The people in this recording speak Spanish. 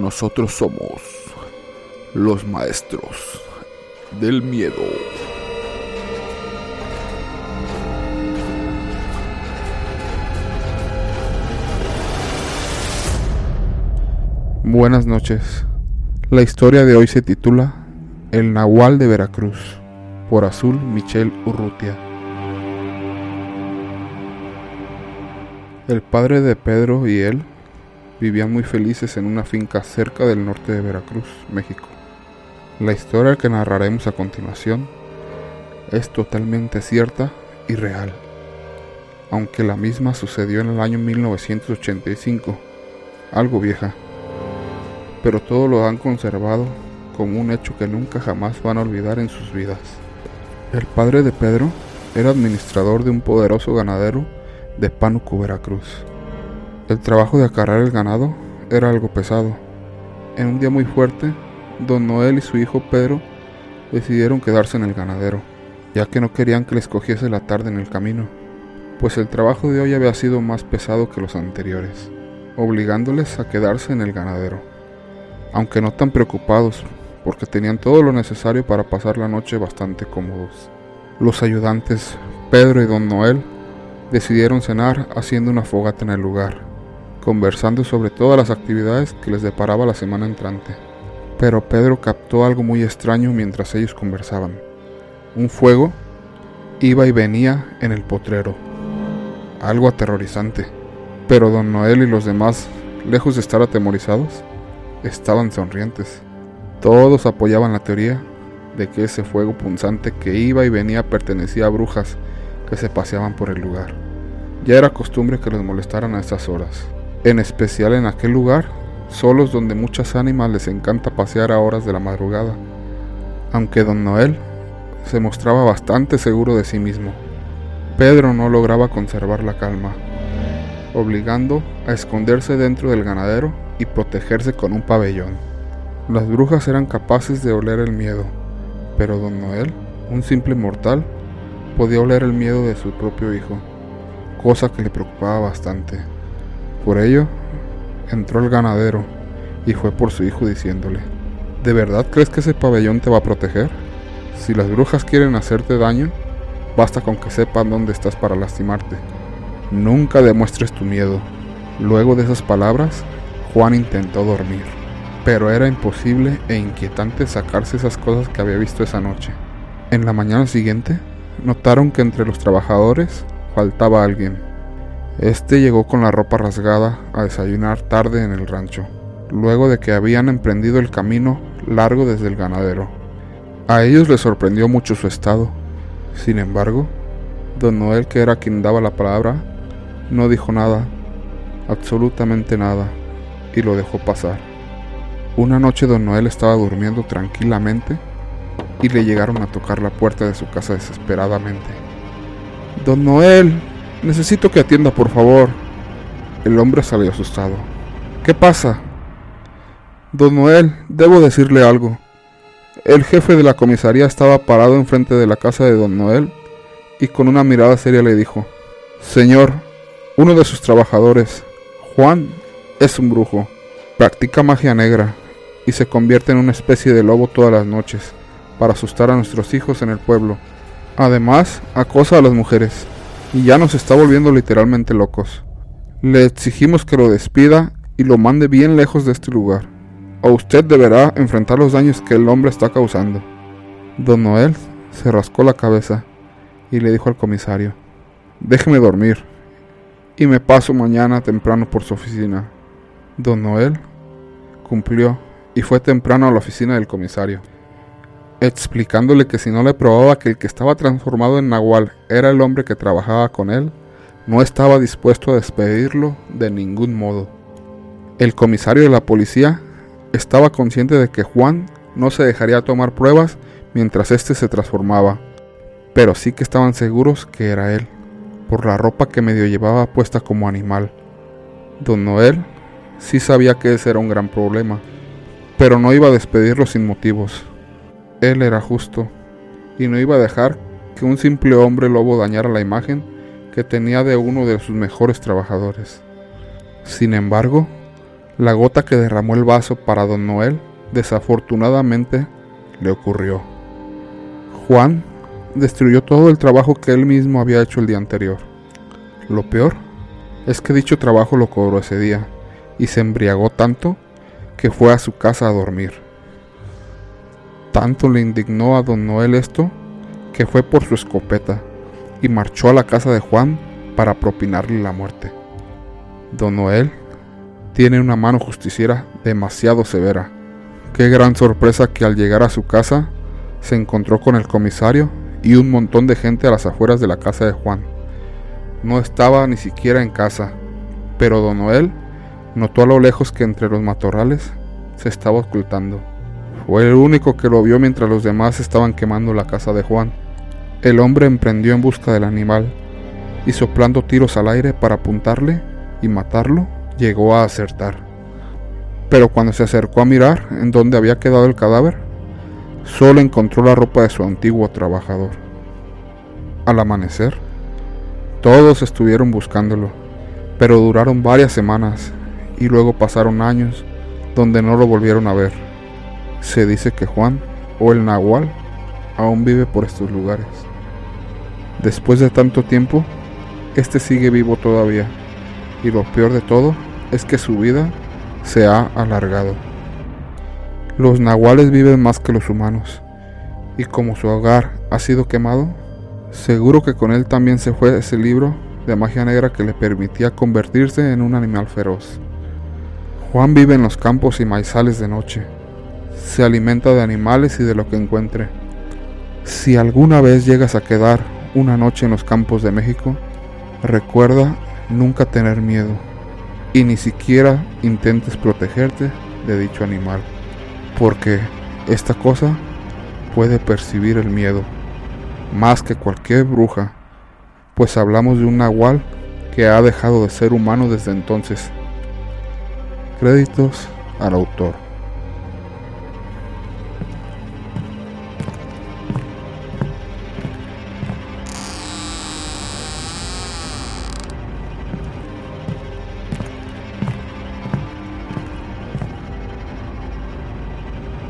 Nosotros somos los maestros del miedo. Buenas noches. La historia de hoy se titula El Nahual de Veracruz, por Azul Michel Urrutia. El padre de Pedro y él vivían muy felices en una finca cerca del norte de Veracruz, México. La historia que narraremos a continuación es totalmente cierta y real, aunque la misma sucedió en el año 1985, algo vieja, pero todo lo han conservado como un hecho que nunca jamás van a olvidar en sus vidas. El padre de Pedro era administrador de un poderoso ganadero de Pánuco, Veracruz. El trabajo de acarrear el ganado era algo pesado. En un día muy fuerte, don Noel y su hijo Pedro decidieron quedarse en el ganadero, ya que no querían que les cogiese la tarde en el camino, pues el trabajo de hoy había sido más pesado que los anteriores, obligándoles a quedarse en el ganadero, aunque no tan preocupados, porque tenían todo lo necesario para pasar la noche bastante cómodos. Los ayudantes, Pedro y don Noel, decidieron cenar haciendo una fogata en el lugar conversando sobre todas las actividades que les deparaba la semana entrante. Pero Pedro captó algo muy extraño mientras ellos conversaban. Un fuego iba y venía en el potrero. Algo aterrorizante. Pero don Noel y los demás, lejos de estar atemorizados, estaban sonrientes. Todos apoyaban la teoría de que ese fuego punzante que iba y venía pertenecía a brujas que se paseaban por el lugar. Ya era costumbre que los molestaran a estas horas en especial en aquel lugar, solos donde muchas ánimas les encanta pasear a horas de la madrugada, aunque don Noel se mostraba bastante seguro de sí mismo. Pedro no lograba conservar la calma, obligando a esconderse dentro del ganadero y protegerse con un pabellón. Las brujas eran capaces de oler el miedo, pero don Noel, un simple mortal, podía oler el miedo de su propio hijo, cosa que le preocupaba bastante. Por ello, entró el ganadero y fue por su hijo diciéndole, ¿de verdad crees que ese pabellón te va a proteger? Si las brujas quieren hacerte daño, basta con que sepan dónde estás para lastimarte. Nunca demuestres tu miedo. Luego de esas palabras, Juan intentó dormir, pero era imposible e inquietante sacarse esas cosas que había visto esa noche. En la mañana siguiente, notaron que entre los trabajadores faltaba alguien. Este llegó con la ropa rasgada a desayunar tarde en el rancho, luego de que habían emprendido el camino largo desde el ganadero. A ellos les sorprendió mucho su estado. Sin embargo, don Noel, que era quien daba la palabra, no dijo nada, absolutamente nada, y lo dejó pasar. Una noche don Noel estaba durmiendo tranquilamente y le llegaron a tocar la puerta de su casa desesperadamente. Don Noel, Necesito que atienda, por favor. El hombre salió asustado. ¿Qué pasa? Don Noel, debo decirle algo. El jefe de la comisaría estaba parado enfrente de la casa de don Noel y con una mirada seria le dijo, Señor, uno de sus trabajadores, Juan, es un brujo, practica magia negra y se convierte en una especie de lobo todas las noches para asustar a nuestros hijos en el pueblo. Además, acosa a las mujeres y ya nos está volviendo literalmente locos. Le exigimos que lo despida y lo mande bien lejos de este lugar, o usted deberá enfrentar los daños que el hombre está causando. Don Noel se rascó la cabeza y le dijo al comisario, déjeme dormir y me paso mañana temprano por su oficina. Don Noel cumplió y fue temprano a la oficina del comisario explicándole que si no le probaba que el que estaba transformado en Nahual era el hombre que trabajaba con él, no estaba dispuesto a despedirlo de ningún modo. El comisario de la policía estaba consciente de que Juan no se dejaría tomar pruebas mientras éste se transformaba, pero sí que estaban seguros que era él, por la ropa que medio llevaba puesta como animal. Don Noel sí sabía que ese era un gran problema, pero no iba a despedirlo sin motivos. Él era justo y no iba a dejar que un simple hombre lobo dañara la imagen que tenía de uno de sus mejores trabajadores. Sin embargo, La gota que derramó el vaso para don Noel desafortunadamente le ocurrió. Juan destruyó todo el trabajo que él mismo había hecho el día anterior. Lo peor es que dicho trabajo lo cobró ese día y se embriagó tanto que fue a su casa a dormir. Tanto le indignó a don Noel esto que fue por su escopeta y marchó a la casa de Juan para propinarle la muerte. Don Noel tiene una mano justiciera demasiado severa. Qué gran sorpresa que al llegar a su casa se encontró con el comisario y un montón de gente a las afueras de la casa de Juan. No estaba ni siquiera en casa, pero don Noel notó a lo lejos que entre los matorrales se estaba ocultando. Fue el único que lo vio mientras los demás estaban quemando la casa de Juan. El hombre emprendió en busca del animal y soplando tiros al aire para apuntarle y matarlo, llegó a acertar. Pero cuando se acercó a mirar en dónde había quedado el cadáver, solo encontró la ropa de su antiguo trabajador. Al amanecer, todos estuvieron buscándolo, pero duraron varias semanas y luego pasaron años donde no lo volvieron a ver. Se dice que Juan o el Nahual aún vive por estos lugares. Después de tanto tiempo, este sigue vivo todavía, y lo peor de todo es que su vida se ha alargado. Los nahuales viven más que los humanos, y como su hogar ha sido quemado, seguro que con él también se fue ese libro de magia negra que le permitía convertirse en un animal feroz. Juan vive en los campos y maizales de noche. Se alimenta de animales y de lo que encuentre. Si alguna vez llegas a quedar una noche en los campos de México, recuerda nunca tener miedo y ni siquiera intentes protegerte de dicho animal, porque esta cosa puede percibir el miedo más que cualquier bruja, pues hablamos de un nahual que ha dejado de ser humano desde entonces. Créditos al autor.